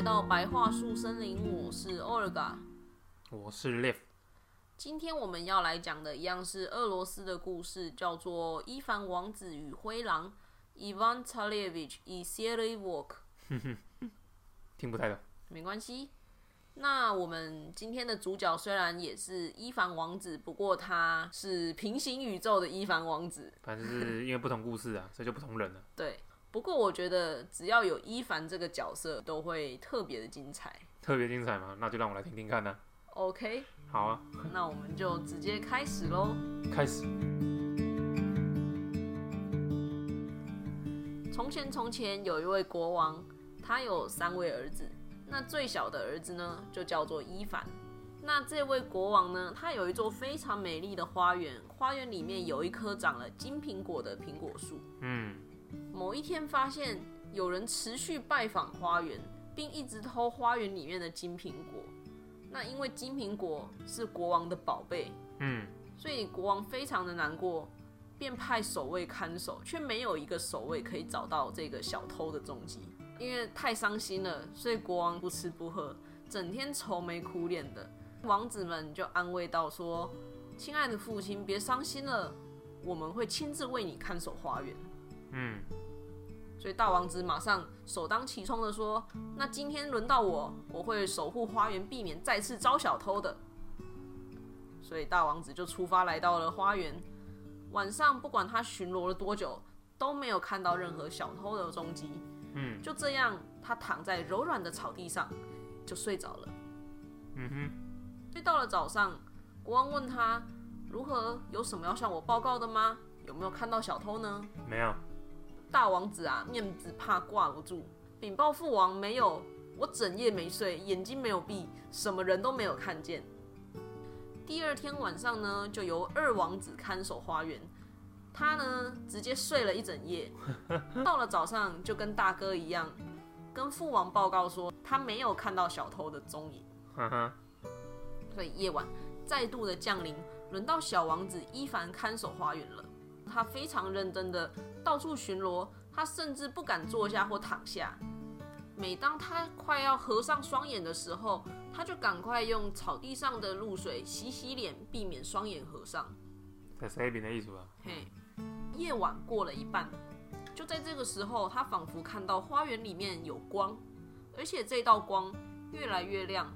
来到白桦树森林，我是 Olga，我是 Live。今天我们要来讲的一样是俄罗斯的故事，叫做《伊凡王子与灰狼》（Ivan Tsarevich i s e r y v o k 听不太懂，没关系。那我们今天的主角虽然也是伊凡王子，不过他是平行宇宙的伊凡王子。反正是因为不同故事啊，所以就不同人了。对，不过我觉得只要有伊凡这个角色，都会特别的精彩。特别精彩吗？那就让我来听听看呢。OK，好啊，那我们就直接开始喽。开始。从前，从前有一位国王，他有三位儿子。那最小的儿子呢，就叫做伊凡。那这位国王呢，他有一座非常美丽的花园，花园里面有一棵长了金苹果的苹果树。嗯，某一天发现有人持续拜访花园，并一直偷花园里面的金苹果。那因为金苹果是国王的宝贝，嗯，所以国王非常的难过，便派守卫看守，却没有一个守卫可以找到这个小偷的踪迹。因为太伤心了，所以国王不吃不喝，整天愁眉苦脸的。王子们就安慰道说：“亲爱的父亲，别伤心了，我们会亲自为你看守花园。”嗯，所以大王子马上首当其冲的说：“那今天轮到我，我会守护花园，避免再次招小偷的。”所以大王子就出发来到了花园。晚上不管他巡逻了多久，都没有看到任何小偷的踪迹。嗯，就这样，他躺在柔软的草地上就睡着了。嗯哼，所以到了早上，国王问他如何，有什么要向我报告的吗？有没有看到小偷呢？没有。大王子啊，面子怕挂不住，禀报父王没有，我整夜没睡，眼睛没有闭，什么人都没有看见。第二天晚上呢，就由二王子看守花园，他呢直接睡了一整夜，到了早上就跟大哥一样，跟父王报告说他没有看到小偷的踪影。所以夜晚再度的降临，轮到小王子伊凡看守花园了。他非常认真的到处巡逻，他甚至不敢坐下或躺下。每当他快要合上双眼的时候，他就赶快用草地上的露水洗洗脸，避免双眼合上。在 saving 的意思吧？嘿，夜晚过了一半，就在这个时候，他仿佛看到花园里面有光，而且这道光越来越亮，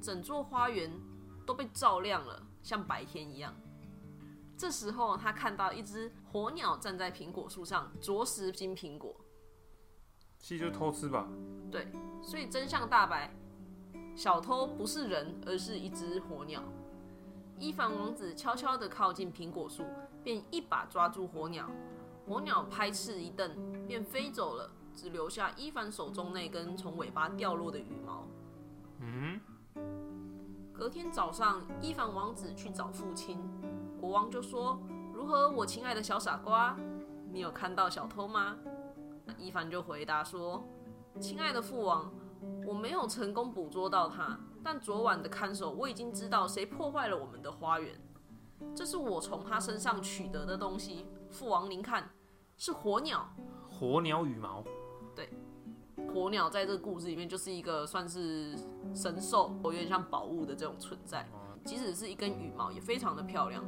整座花园都被照亮了，像白天一样。这时候，他看到一只火鸟站在苹果树上啄食金苹果。其实就是偷吃吧？对，所以真相大白，小偷不是人，而是一只火鸟。伊凡王子悄悄地靠近苹果树，便一把抓住火鸟。火鸟拍翅一蹬，便飞走了，只留下伊凡手中那根从尾巴掉落的羽毛。嗯，隔天早上，伊凡王子去找父亲，国王就说：“如何，我亲爱的小傻瓜？你有看到小偷吗？”那伊凡就回答说：“亲爱的父王，我没有成功捕捉到他，但昨晚的看守我已经知道谁破坏了我们的花园。这是我从他身上取得的东西。父王，您看，是火鸟。火鸟羽毛。对火鸟在这个故事里面就是一个算是神兽，有点像宝物的这种存在。即使是一根羽毛，也非常的漂亮。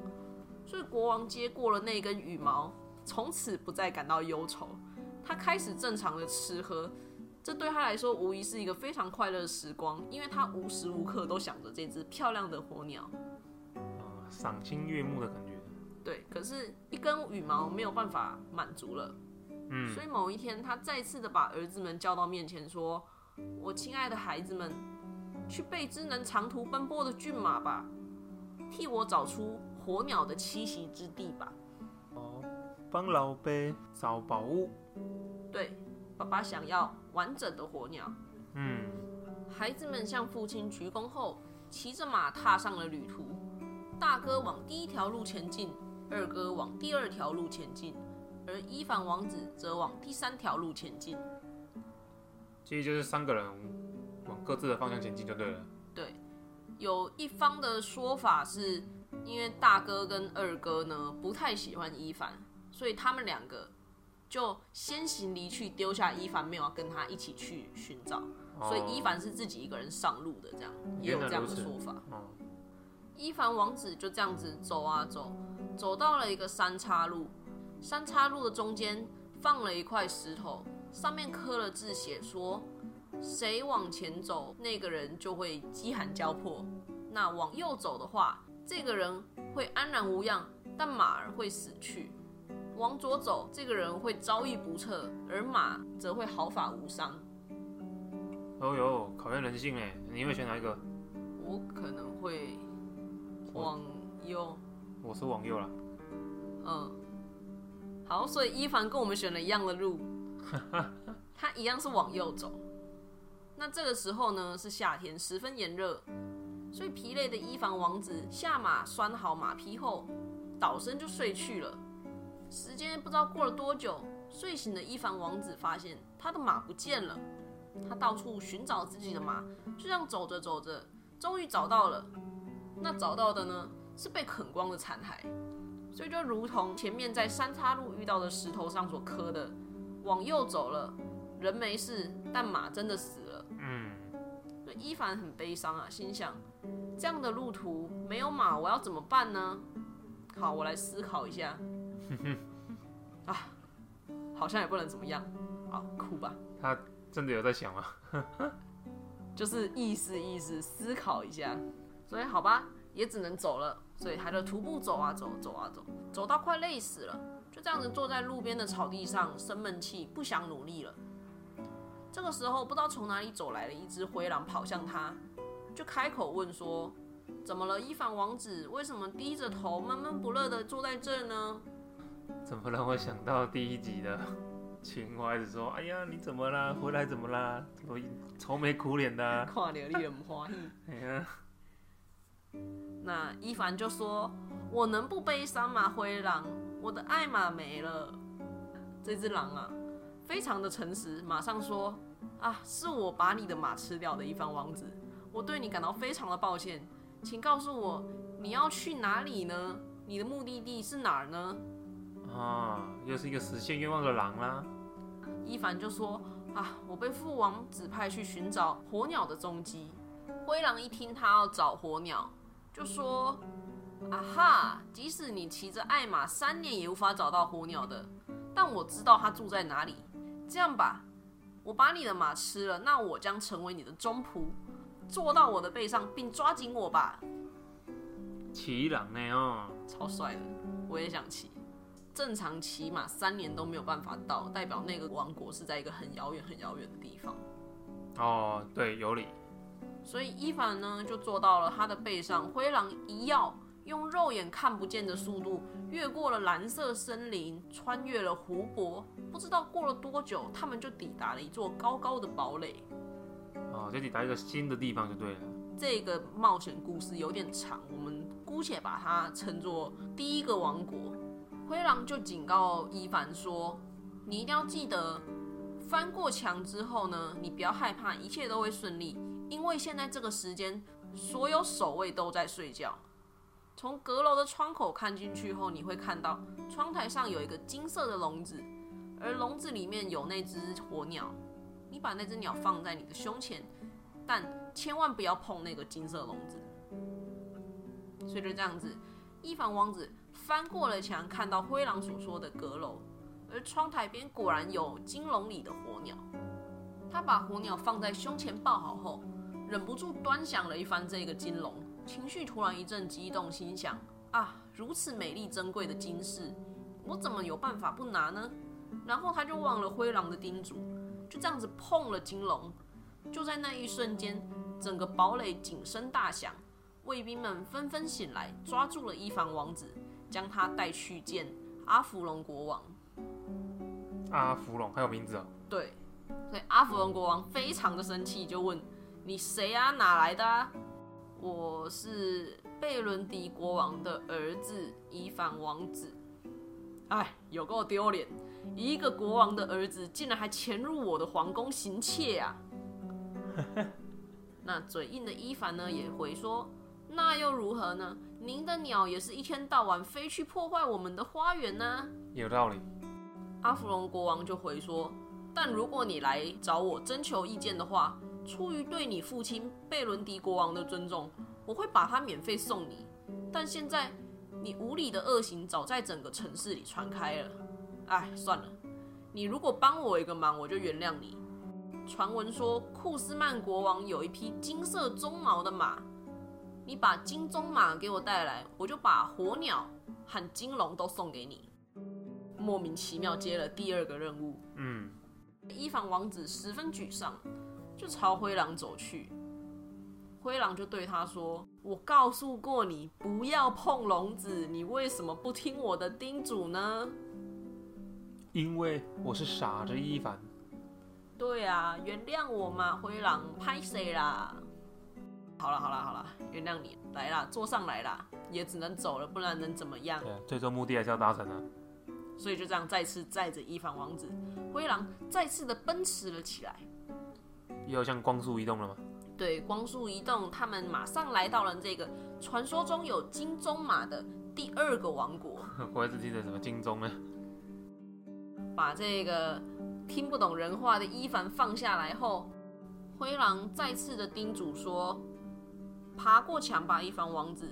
所以国王接过了那根羽毛，从此不再感到忧愁。他开始正常的吃喝，这对他来说无疑是一个非常快乐的时光，因为他无时无刻都想着这只漂亮的火鸟。啊，赏心悦目的感觉。对，可是，一根羽毛没有办法满足了。嗯所以某一天，他再次的把儿子们叫到面前，说：“我亲爱的孩子们，去备只能长途奔波的骏马吧，替我找出火鸟的栖息之地吧。哦，帮老贝找宝物。对，爸爸想要完整的火鸟。嗯，孩子们向父亲鞠躬后，骑着马踏上了旅途。大哥往第一条路前进，二哥往第二条路前进，而伊凡王子则往第三条路前进。其实就是三个人往各自的方向前进就对了。对，有一方的说法是，因为大哥跟二哥呢不太喜欢伊凡，所以他们两个就先行离去，丢下伊凡，没有要跟他一起去寻找。所以伊凡是自己一个人上路的，这样也有这样的说法。哦，伊凡王子就这样子走啊走，走到了一个三岔路，三岔路的中间放了一块石头，上面刻了字，写说谁往前走，那个人就会饥寒交迫；那往右走的话，这个人会安然无恙，但马儿会死去。往左走，这个人会遭遇不测，而马则会毫发无伤。哦哟，考验人性哎，你会选哪一个？我可能会往右，我是往右了。嗯，好，所以伊凡跟我们选了一样的路，他一样是往右走。那这个时候呢是夏天，十分炎热，所以疲累的伊凡王子下马拴好马匹后，倒身就睡去了。时间不知道过了多久，睡醒的伊凡王子发现他的马不见了。他到处寻找自己的马，就这样走着走着，终于找到了。那找到的呢，是被啃光的残骸。所以就如同前面在三岔路遇到的石头上所刻的，往右走了，人没事，但马真的死了。嗯，所以伊凡很悲伤啊，心想：这样的路途没有马，我要怎么办呢？好，我来思考一下。啊，好像也不能怎么样。好，哭吧。他真的有在想吗？就是意思意思，思考一下。所以好吧，也只能走了。所以他就徒步走啊走，走啊走，走到快累死了，就这样子坐在路边的草地上生闷气，不想努力了。这个时候，不知道从哪里走来了一只灰狼，跑向他，就开口问说：“怎么了，伊凡王子？为什么低着头闷闷不乐的坐在这呢？”怎么让我想到第一集的青蛙子说：“哎呀，你怎么啦？回来怎么啦？怎么愁眉苦脸的、啊 看到你也不欢喜。哎呀，那伊凡就说：“我能不悲伤吗？灰狼，我的爱马没了。”这只狼啊，非常的诚实，马上说：“啊，是我把你的马吃掉的，伊凡王子，我对你感到非常的抱歉，请告诉我你要去哪里呢？你的目的地是哪儿呢啊，又是一个实现愿望的狼啦。？”伊凡就说：“啊，我被父王指派去寻找火鸟的踪迹。”灰狼一听他要找火鸟，就说：“啊哈，即使你骑着爱马三年也无法找到火鸟的，但我知道它住在哪里。这样吧，我把你的马吃了，那我将成为你的中仆，坐到我的背上并抓紧我吧。骑狼呢？哦，超帅的，我也想骑。正常骑马三年都没有办法到，代表那个王国是在一个很遥远、很遥远的地方。哦，对，有理。所以伊凡呢就坐到了他的背上，灰狼一跃，用肉眼看不见的速度越过了蓝色森林，穿越了湖泊，不知道过了多久，他们就抵达了一座高高的堡垒。哦，就抵达一个新的地方就对了。这个冒险故事有点长，我们姑且把它称作第一个王国。灰狼就警告伊凡说：“你一定要记得，翻过墙之后呢，你不要害怕，一切都会顺利。因为现在这个时间，所有守卫都在睡觉。从阁楼的窗口看进去后，你会看到窗台上有一个金色的笼子，而笼子里面有那只火鸟。你把那只鸟放在你的胸前，但千万不要碰那个金色笼子。所以就这样子，伊凡王子翻过了墙，看到灰狼所说的阁楼，而窗台边果然有金笼里的火鸟。他把火鸟放在胸前抱好后，忍不住端详了一番这个金笼，情绪突然一阵激动，心想：啊，如此美丽珍贵的金饰，我怎么有办法不拿呢？然后他就忘了灰狼的叮嘱，就这样子碰了金笼。就在那一瞬间，整个堡垒警声大响，卫兵们纷纷醒来，抓住了伊凡王子，将他带去见阿芙隆国王。阿芙蓉还有名字哦。对，所以阿芙隆国王非常的生气，就问你谁啊？哪来的啊？我是贝伦迪国王的儿子伊凡王子。哎，有够丢脸！一个国王的儿子竟然还潜入我的皇宫行窃啊！那嘴硬的伊凡呢，也回说：“那又如何呢？您的鸟也是一天到晚飞去破坏我们的花园呢、有道理。阿芙隆国王就回说：“但如果你来找我征求意见的话，出于对你父亲贝伦迪国王的尊重，我会把它免费送你。但现在你无理的恶行早在整个城市里传开了。哎，算了，你如果帮我一个忙，我就原谅你。传闻说库斯曼国王有一匹金色鬃毛的马，你把金鬃马给我带来，我就把火鸟和金龙都送给你。莫名其妙接了第二个任务，嗯，伊凡王子十分沮丧，就朝灰狼走去。灰狼就对他说：“我告诉过你不要碰笼子，你为什么不听我的叮嘱呢？”因为我是傻子伊凡。对啊，原谅我嘛，灰狼，拍谁啦？好了好了好了，原谅你，来啦，坐上来啦，也只能走了，不然能怎么样？对啊，最终目的还是要达成啊。所以就这样再次载着伊凡王子，灰狼再次的奔驰了起来。又像光速移动了吗？对，光速移动，他们马上来到了这个传说中有金鬃马的第二个王国，我还是记得什么金钟呢？把这个听不懂人话的伊凡放下来后，灰狼再次的叮嘱说：“爬过墙吧，伊凡王子，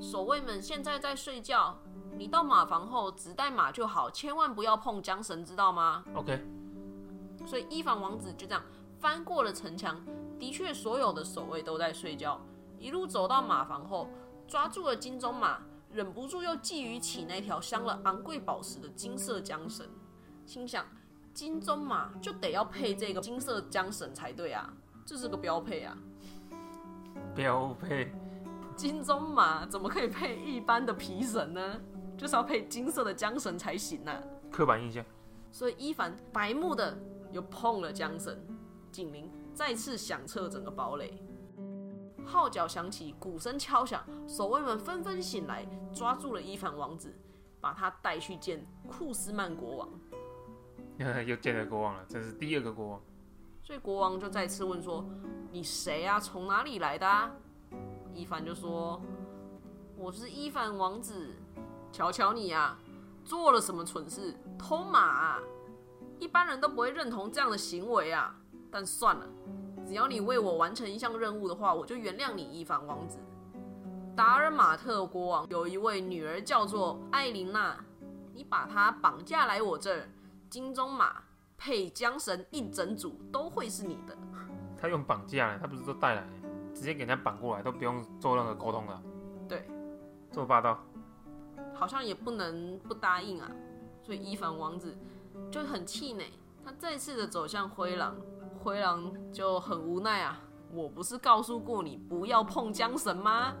守卫们现在在睡觉，你到马房后只带马就好，千万不要碰缰绳，知道吗？” OK，所以伊凡王子就这样翻过了城墙。的确，所有的守卫都在睡觉。一路走到马房后，抓住了金鬃马，忍不住又觊觎起那条镶了昂贵宝石的金色缰绳，心想：金鬃马就得要配这个金色缰绳才对啊，这是个标配啊！标配。金鬃马怎么可以配一般的皮绳呢？就是要配金色的缰绳才行啊！刻板印象。所以伊凡白目的又碰了缰绳，警铃再次响彻整个堡垒。号角响起，鼓声敲响，守卫们纷纷醒来，抓住了伊凡王子，把他带去见库斯曼国王。又见了国王了，这是第二个国王。所以国王就再次问说：“你谁啊？从哪里来的、啊？”伊凡就说：“我是伊凡王子。瞧瞧你啊，做了什么蠢事？偷马、啊！一般人都不会认同这样的行为啊。但算了，只要你为我完成一项任务的话，我就原谅你，伊凡王子。达尔马特国王有一位女儿叫做艾琳娜，你把她绑架来我这儿，金鬃马配缰绳一整组都会是你的。他用绑架，他不是都带来，直接给人家绑过来，都不用做任何沟通了，对，这么霸道。好像也不能不答应啊。所以伊凡王子就很气馁，他再次的走向灰狼，灰狼就很无奈啊。我不是告诉过你不要碰缰绳吗？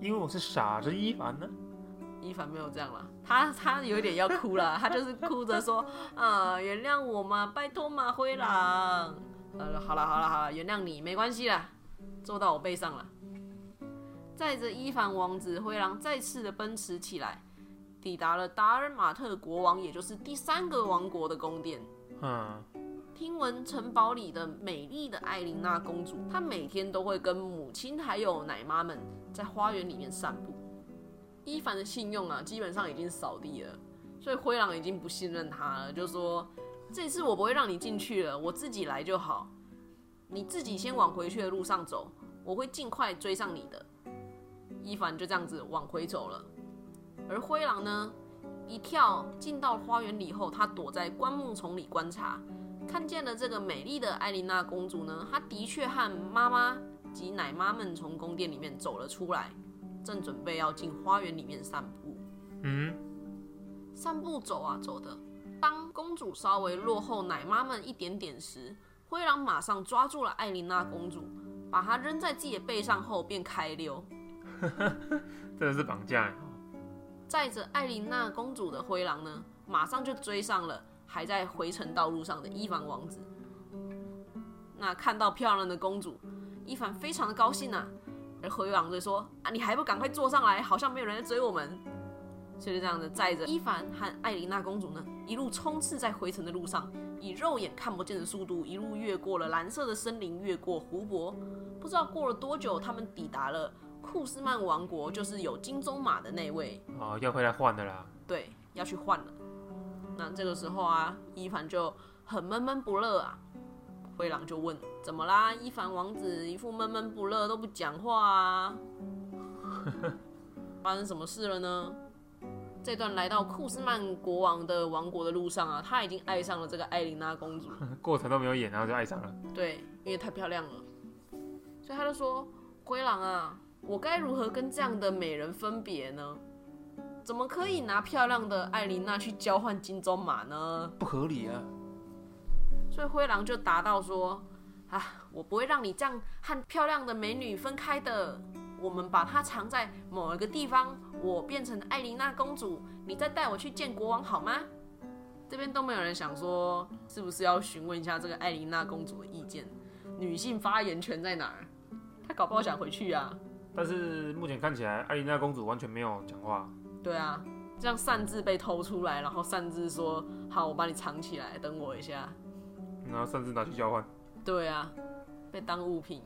因为我是傻子伊凡呢。伊凡没有这样啦，他他有点要哭了，他就是哭着说啊，原谅我嘛，拜托嘛，灰狼。呃，好了好了好了，原谅你，没关系啦，坐到我背上了。载着伊凡王子，灰狼再次的奔驰起来，抵达了达尔马特国王，也就是第三个王国的宫殿。嗯，听闻城堡里的美丽的艾琳娜公主，她每天都会跟母亲还有奶妈们在花园里面散步。伊凡的信用啊，基本上已经扫地了，所以灰狼已经不信任他了，就说这次我不会让你进去了，我自己来就好。你自己先往回去的路上走，我会尽快追上你的。伊凡就这样子往回走了，而灰狼呢，一跳进到花园里后，他躲在灌木丛里观察，看见了这个美丽的艾琳娜公主呢，她的确和妈妈及奶妈们从宫殿里面走了出来，正准备要进花园里面散步。嗯，散步走啊走的，当公主稍微落后奶妈们一点点时，灰狼马上抓住了艾琳娜公主，把她扔在自己的背上后便开溜。真的是绑架。载着艾琳娜公主的灰狼呢，马上就追上了还在回程道路上的伊凡王子。那看到漂亮的公主，伊凡非常的高兴啊。而灰狼就说：“啊，你还不赶快坐上来？好像没有人在追我们。”所以就这样子载着伊凡和艾琳娜公主呢，一路冲刺在回程的路上，以肉眼看不见的速度，一路越过了蓝色的森林，越过湖泊。不知道过了多久，他们抵达了库斯曼王国，就是有金鬃马的那位。哦，要回来换的啦。对，要去换了。那这个时候啊，伊凡就很闷闷不乐啊。灰狼就问：“怎么啦？伊凡王子一副闷闷不乐，都不讲话啊？发生什么事了呢？”这段来到库斯曼国王的王国的路上啊，他已经爱上了这个艾琳娜公主。过程都没有演，然后就爱上了。对，因为太漂亮了，所以他就说：“灰狼啊，我该如何跟这样的美人分别呢？怎么可以拿漂亮的艾琳娜去交换金鬃马呢？不合理啊！”所以灰狼就答道说：“啊，我不会让你这样和漂亮的美女分开的。我们把它藏在某一个地方，我变成艾琳娜公主，你再带我去见国王好吗？”这边都没有人想说是不是要询问一下这个艾琳娜公主的意见，女性发言权在哪儿？她搞不好想回去啊。但是目前看起来，艾琳娜公主完全没有讲话。对啊，这样擅自被偷出来，然后擅自说：“好，我把你藏起来，等我一下。”然后擅自拿去交换。对啊，被当物品。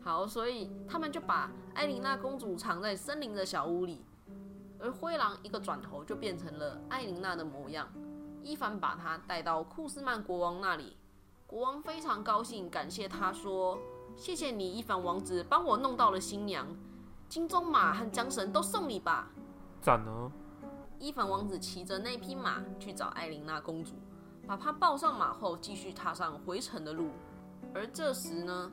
好，所以他们就把艾琳娜公主藏在森林的小屋里，而灰狼一个转头就变成了艾琳娜的模样。伊凡把她带到库斯曼国王那里，国王非常高兴，感谢他说：“谢谢你，伊凡王子，帮我弄到了新娘，金鬃马和缰绳都送你吧。”赞哦！伊凡王子骑着那匹马去找艾琳娜公主，把他抱上马后，继续踏上回程的路。而这时呢，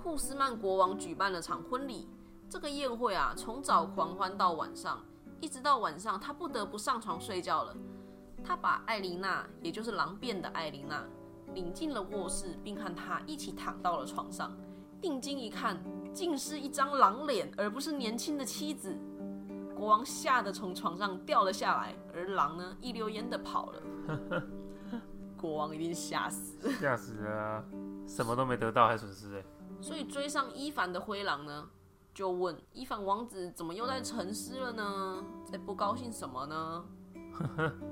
库斯曼国王举办了场婚礼，这个宴会啊，从早狂欢到晚上，一直到晚上，他不得不上床睡觉了。他把艾琳娜，也就是狼变的艾琳娜，领进了卧室，并和她一起躺到了床上。定睛一看，竟是一张狼脸，而不是年轻的妻子。国王吓得从床上掉了下来，而狼呢，一溜烟的跑了。国王一定吓死，吓死了，什么都没得到，还损失哎。所以追上伊凡的灰狼呢，就问伊凡王子怎么又在沉思了呢？在不高兴什么呢？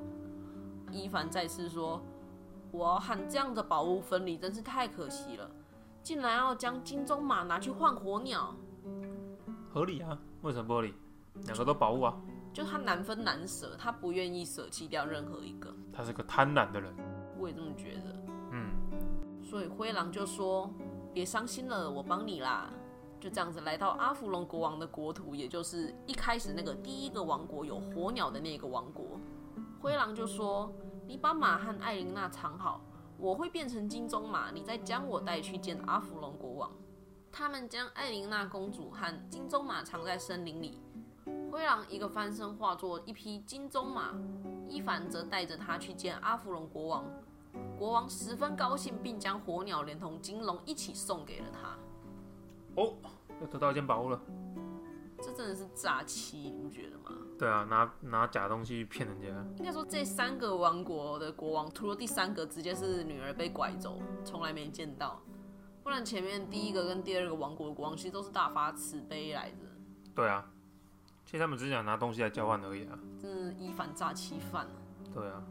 伊凡再次说：“我要和这样的宝物分离，真是太可惜了，竟然要将金鬃马拿去换火鸟，合理啊？为什么不合理？两个都宝物啊。就他难分难舍，他不愿意舍弃掉任何一个。他是个贪婪的人。我也这么觉得。嗯，所以灰狼就说：“别伤心了，我帮你啦。”就这样子来到阿芙隆国王的国土，也就是一开始那个第一个王国有火鸟的那个王国。灰狼就说：“你把马和艾琳娜藏好，我会变成金鬃马，你再将我带去见阿芙隆国王。”他们将艾琳娜公主和金鬃马藏在森林里。灰狼一个翻身化作一匹金鬃马，伊凡则带着他去见阿芙隆国王。国王十分高兴，并将火鸟连同金龙一起送给了他。哦，又得到一件宝物了。这真的是诈欺，你不觉得吗？对啊，拿拿假东西骗人家。应该说这三个王国的国王，除了第三个直接是女儿被拐走，从来没见到。不然前面第一个跟第二个王国的国王其实都是大发慈悲来着。对啊，其实他们只是想拿东西来交换而已啊。真是以反诈欺犯啊！对啊，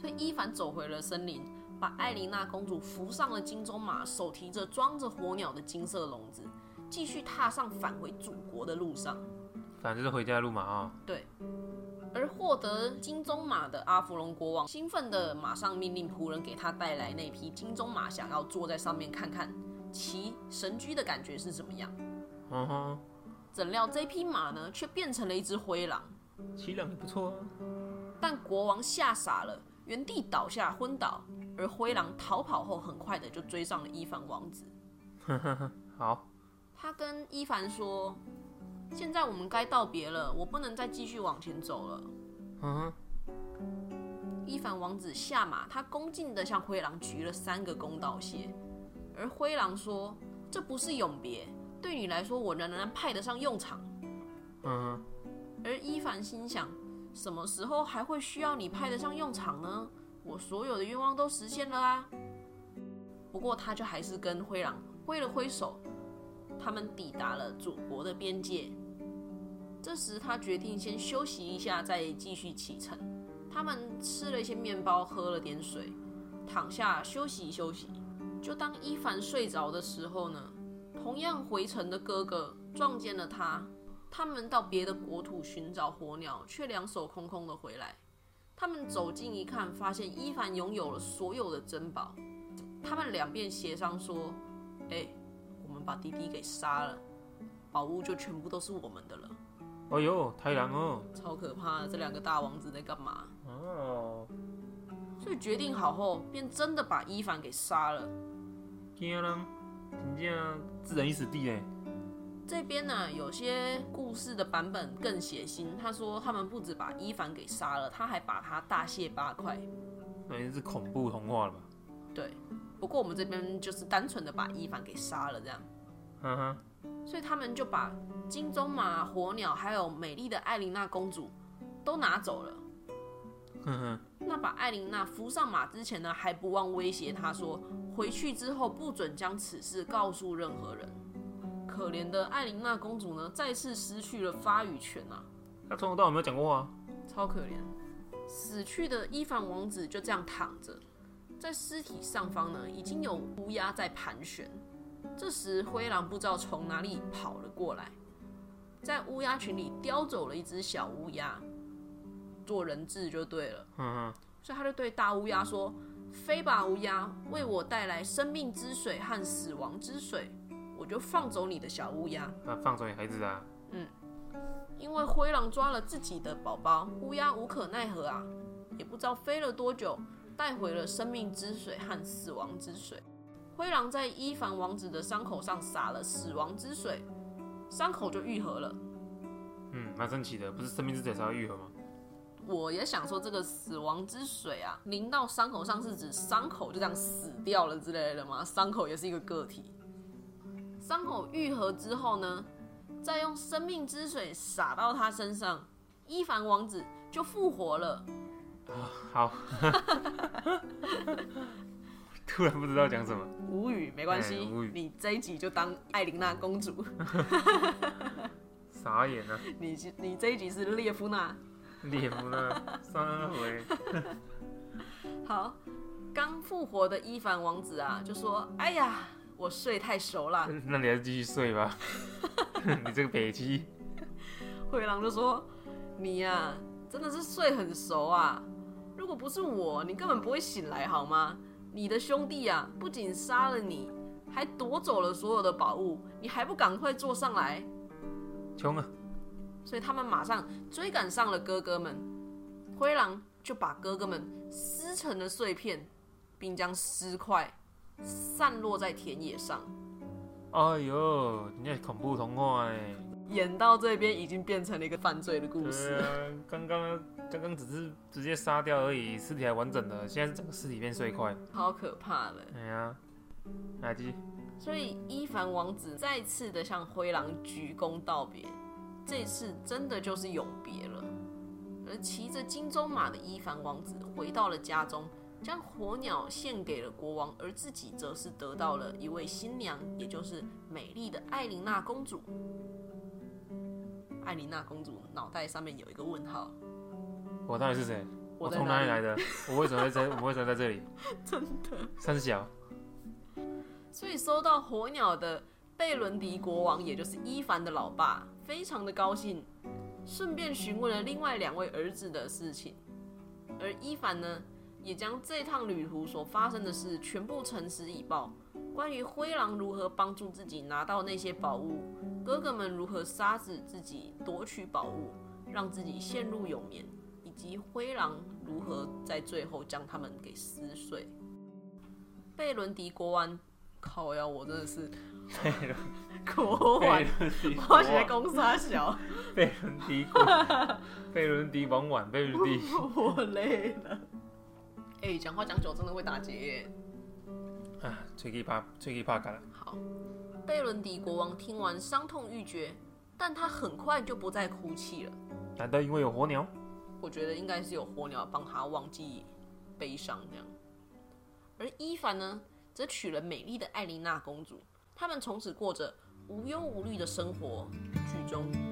所以伊凡走回了森林，把艾琳娜公主扶上了金鬃马，手提着装着火鸟的金色笼子，继续踏上返回祖国的路上。反正就是回家的路嘛啊。对，而获得金鬃马的阿芙隆国王兴奋的马上命令仆人给他带来那匹金鬃马，想要坐在上面看看骑神驹的感觉是怎么样。嗯哼，怎料这匹马呢，却变成了一只灰狼。骑两也不错啊。但国王吓傻了，原地倒下昏倒，而灰狼逃跑后，很快的就追上了伊凡王子。好，他跟伊凡说：“现在我们该道别了，我不能再继续往前走了。嗯哼，”伊凡王子下马，他恭敬的向灰狼鞠了三个公道谢，而灰狼说：“这不是永别，对你来说，我仍然派得上用场。”嗯哼，而伊凡心想：什么时候还会需要你派得上用场呢？我所有的愿望都实现了啊！不过他就还是跟灰狼挥了挥手，他们抵达了祖国的边界。这时他决定先休息一下，再继续启程。他们吃了一些面包，喝了点水，躺下休息休息。就当伊凡睡着的时候呢，同样回程的哥哥撞见了他。他们到别的国土寻找火鸟，却两手空空的回来。他们走近一看，发现伊凡拥有了所有的珍宝。他们两边协商说：“哎、我们把弟弟给杀了，宝物就全部都是我们的了。哎呦，太郎哦，”超可怕的，这两个大王子在干嘛？哦，所以决定好后，便真的把伊凡给杀了。惊人，真正置人于死地呢。这边呢，有些故事的版本更血腥。他说他们不止把伊凡给杀了，他还把他大卸八块。那已经是恐怖童话了吧？对，不过我们这边就是单纯的把伊凡给杀了这样。嗯哼，所以他们就把金钟马、火鸟还有美丽的艾琳娜公主都拿走了。哼哼，那把艾琳娜扶上马之前呢，还不忘威胁她说，回去之后不准将此事告诉任何人。可怜的艾琳娜公主呢，再次失去了发语权啊，她从头到尾没有讲过话。超可怜。死去的伊凡王子就这样躺着，在尸体上方呢，已经有乌鸦在盘旋。这时，灰狼不知道从哪里跑了过来，在乌鸦群里叼走了一只小乌鸦，做人质就对了。哼哼，所以他就对大乌鸦说：“飞吧，乌鸦，为我带来生命之水和死亡之水，我就放走你的小乌鸦。那放走你孩子啊。”嗯因为灰狼抓了自己的宝宝，乌鸦无可奈何啊，也不知道飞了多久，带回了生命之水和死亡之水。灰狼在伊凡王子的伤口上撒了死亡之水，伤口就愈合了。嗯，蛮神奇的，不是生命之水才会愈合吗？我也想说，这个死亡之水啊，淋到伤口上是指伤口就这样死掉了之类的吗？伤口也是一个个体。伤口愈合之后呢，再用生命之水洒到他身上，伊凡王子就复活了。好，突然不知道讲什么。无语，没关系哎无语，你这一集就当艾琳娜公主，傻眼啊！你你这一集是列夫娜。列夫娜？三回。好，刚复活的伊凡王子啊，就说：“哎呀，我睡太熟了。”那你还是继续睡吧。你这个北七，灰狼就说：“你呀、真的是睡很熟啊！如果不是我，你根本不会醒来，好吗？你的兄弟啊，不仅杀了你，还夺走了所有的宝物，你还不赶快坐上来？”穷啊！所以他们马上追赶上了哥哥们，灰狼就把哥哥们撕成了碎片，并将尸块散落在田野上。哎呦，人家恐怖童话哎。演到这边已经变成了一个犯罪的故对事。啊，刚刚刚刚只是直接杀掉而已，尸体还完整的，现在是整个尸体变碎块。好可怕的。哎呀，来继续。所以伊凡王子再次的向灰狼鞠躬道别，这次真的就是永别了。而骑着金鬃马的伊凡王子回到了家中，将火鸟献给了国王，而自己则是得到了一位新娘，也就是美丽的艾琳娜公主。艾琳娜公主脑袋上面有一个问号，我到底是谁？我从哪里来的？我为什么会在？我为什么在这里？真的。三小。所以收到火鸟的贝伦迪国王，也就是伊凡的老爸，非常的高兴，顺便询问了另外两位儿子的事情。而伊凡呢，也将这趟旅途所发生的事全部诚实以报。关于灰狼如何帮助自己拿到那些宝物，哥哥们如何杀死自己夺取宝物，让自己陷入永眠，以及灰狼如何在最后将他们给撕碎。贝伦迪国王，靠呀，我真的是贝伦国王我学王，公沙小，贝伦迪国，贝伦迪王晚，贝伦迪。我累了。哎、讲话讲久真的会打结耶。啊，吹气怕，吹气怕干了。好，贝伦迪国王听完伤痛欲绝，但他很快就不再哭泣了。难道因为有火鸟？我觉得应该是有火鸟帮他忘记悲伤这样。而伊凡呢，则娶了美丽的艾琳娜公主，他们从此过着无忧无虑的生活。剧中。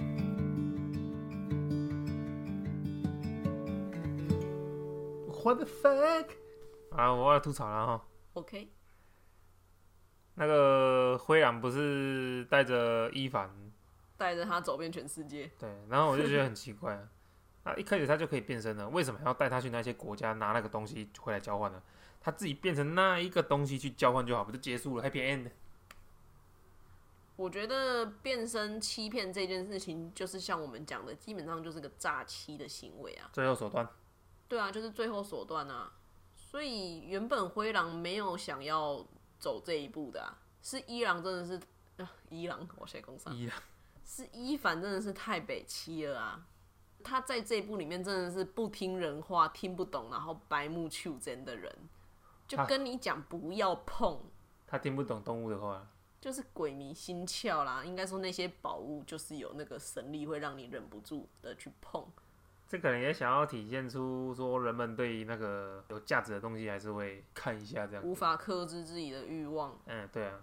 What the fuck？啊，我要吐槽了哈。OK，那个灰狼不是带着伊凡，带着他走遍全世界。对，然后我就觉得很奇怪啊，啊，一开始他就可以变身了，为什么还要带他去那些国家拿那个东西回来交换呢？他自己变成那一个东西去交换就好，不就结束了？Happy End。我觉得变身欺骗这件事情，就是像我们讲的，基本上就是个诈欺的行为啊。最后手段，对啊，就是最后手段啊。所以原本灰狼没有想要走这一步的、啊，是伊朗真的是，啊、伊朗我谁攻上？伊朗，是伊凡真的是太北七了啊！他在这一部里面真的是不听人话、听不懂，然后白目求真的人，就跟你讲不要碰，他听不懂动物的话，就是鬼迷心窍啦。应该说那些宝物就是有那个神力，会让你忍不住的去碰。这可能也想要体现出说人们对于那个有价值的东西还是会看一下这样。无法克制自己的欲望。嗯，对啊，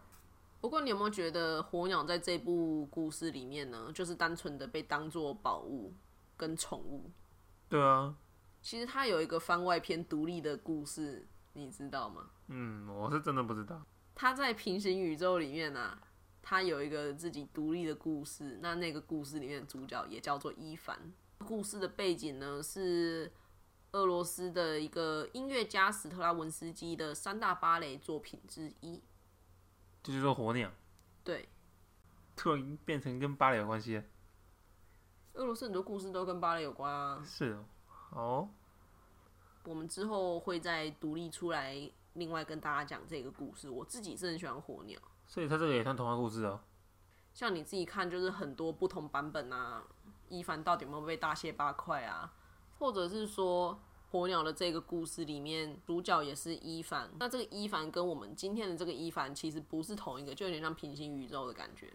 不过你有没有觉得火鸟在这部故事里面呢，就是单纯的被当做宝物跟宠物？对啊，其实它有一个番外篇独立的故事，你知道吗？嗯，我是真的不知道。它在平行宇宙里面啊，它有一个自己独立的故事。那那个故事里面的主角也叫做伊凡。故事的背景呢是俄罗斯的一个音乐家史特拉文斯基的三大芭蕾作品之一。就是说火鸟对，突然变成跟芭蕾有关系。俄罗斯很多故事都跟芭蕾有关啊。是哦，哦，我们之后会再独立出来，另外跟大家讲这个故事。我自己是很喜欢火鸟。所以他这个也算童话故事哦。像你自己看，就是很多不同版本啊，伊凡到底有没有被大卸八块啊？或者是说，火鸟的这个故事里面，主角也是伊凡。那这个伊凡跟我们今天的这个伊凡其实不是同一个，就有点像平行宇宙的感觉。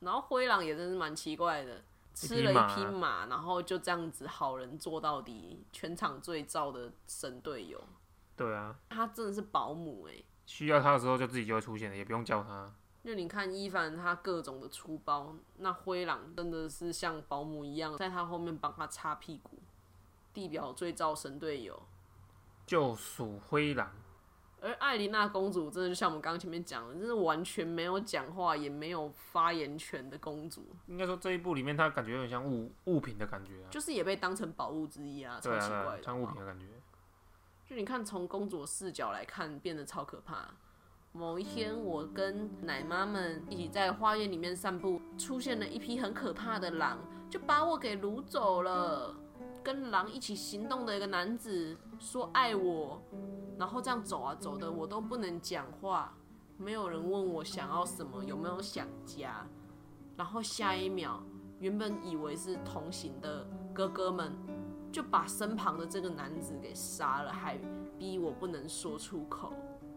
然后灰狼也真是蛮奇怪的，吃了一匹马，然后就这样子好人做到底，全场最燥的神队友。对啊，他真的是保姆哎、需要他的时候就自己就会出现了，也不用叫他。就你看伊凡他各种的出包，那灰狼真的是像保姆一样，在他后面帮他擦屁股。地表最造神队友，就属灰狼，而艾琳娜公主真的就像我们刚刚前面讲的，真是完全没有讲话也没有发言权的公主，应该说这一部里面她感觉有点像物物品的感觉啊。就是也被当成宝物之一啊，超奇怪的。像物品的感觉。就你看，从公主的视角来看，变得超可怕。某一天，我跟奶妈们一起在花园里面散步，出现了一匹很可怕的狼，就把我给掳走了。跟狼一起行动的一个男子说爱我，然后这样走啊走的，我都不能讲话，没有人问我想要什么，有没有想家。然后下一秒，原本以为是同行的哥哥们，就把身旁的这个男子给杀了，还逼我不能说出口。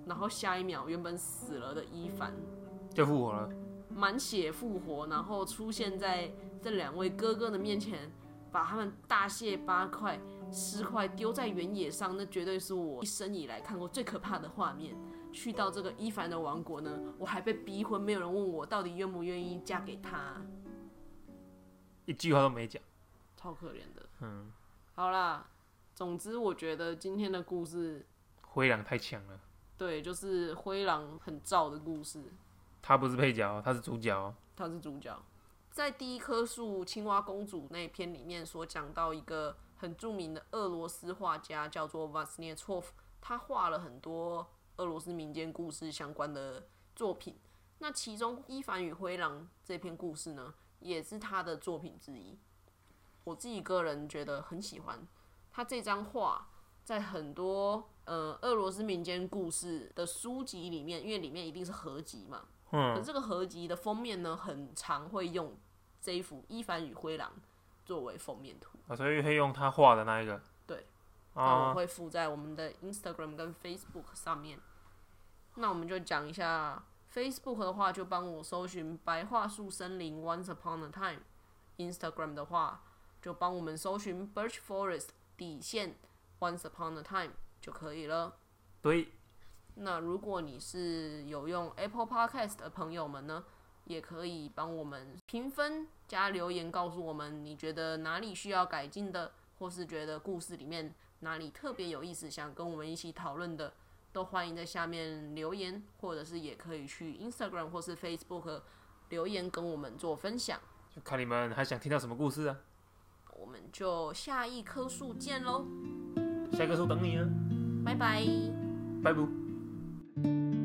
然后下一秒，原本死了的伊凡就复活了，满血复活，然后出现在这两位哥哥的面前，把他们大卸八块、尸块丢在原野上，那绝对是我一生以来看过最可怕的画面。去到这个伊凡的王国呢，我还被逼婚，没有人问我到底愿不愿意嫁给他，一句话都没讲。超可怜的。嗯，好啦，总之我觉得今天的故事，灰狼太强了，对，就是灰狼很燥的故事。他不是配角，他是主角哦。他是主角。在第一棵树青蛙公主那一篇里面所讲到一个很著名的俄罗斯画家，叫做瓦斯涅措夫，他画了很多俄罗斯民间故事相关的作品。那其中《伊凡与灰狼》这篇故事呢，也是他的作品之一。我自己个人觉得很喜欢他这张画，在很多呃俄罗斯民间故事的书籍里面，因为里面一定是合集嘛，嗯可嗯，这个合集的封面呢，很常会用这一幅《伊凡与灰狼》作为封面图。啊，所以可以用他画的那一个。对。那我啊，会附在我们的 Instagram 跟 Facebook 上面。那我们就讲一下 Facebook 的话，就帮我搜寻“白桦树森林 Once Upon a Time”。Instagram 的话，就帮我们搜寻 “Birch Forest 底线 Once Upon a Time” 就可以了。对，那如果你是有用 Apple Podcast 的朋友们呢，也可以帮我们评分加留言，告诉我们你觉得哪里需要改进的，或是觉得故事里面哪里特别有意思，想跟我们一起讨论的，都欢迎在下面留言，或者是也可以去 Instagram 或是 Facebook 留言跟我们做分享。就看你们还想听到什么故事啊？我们就下一棵树见喽，下一棵树等你啊，拜拜。拜拜。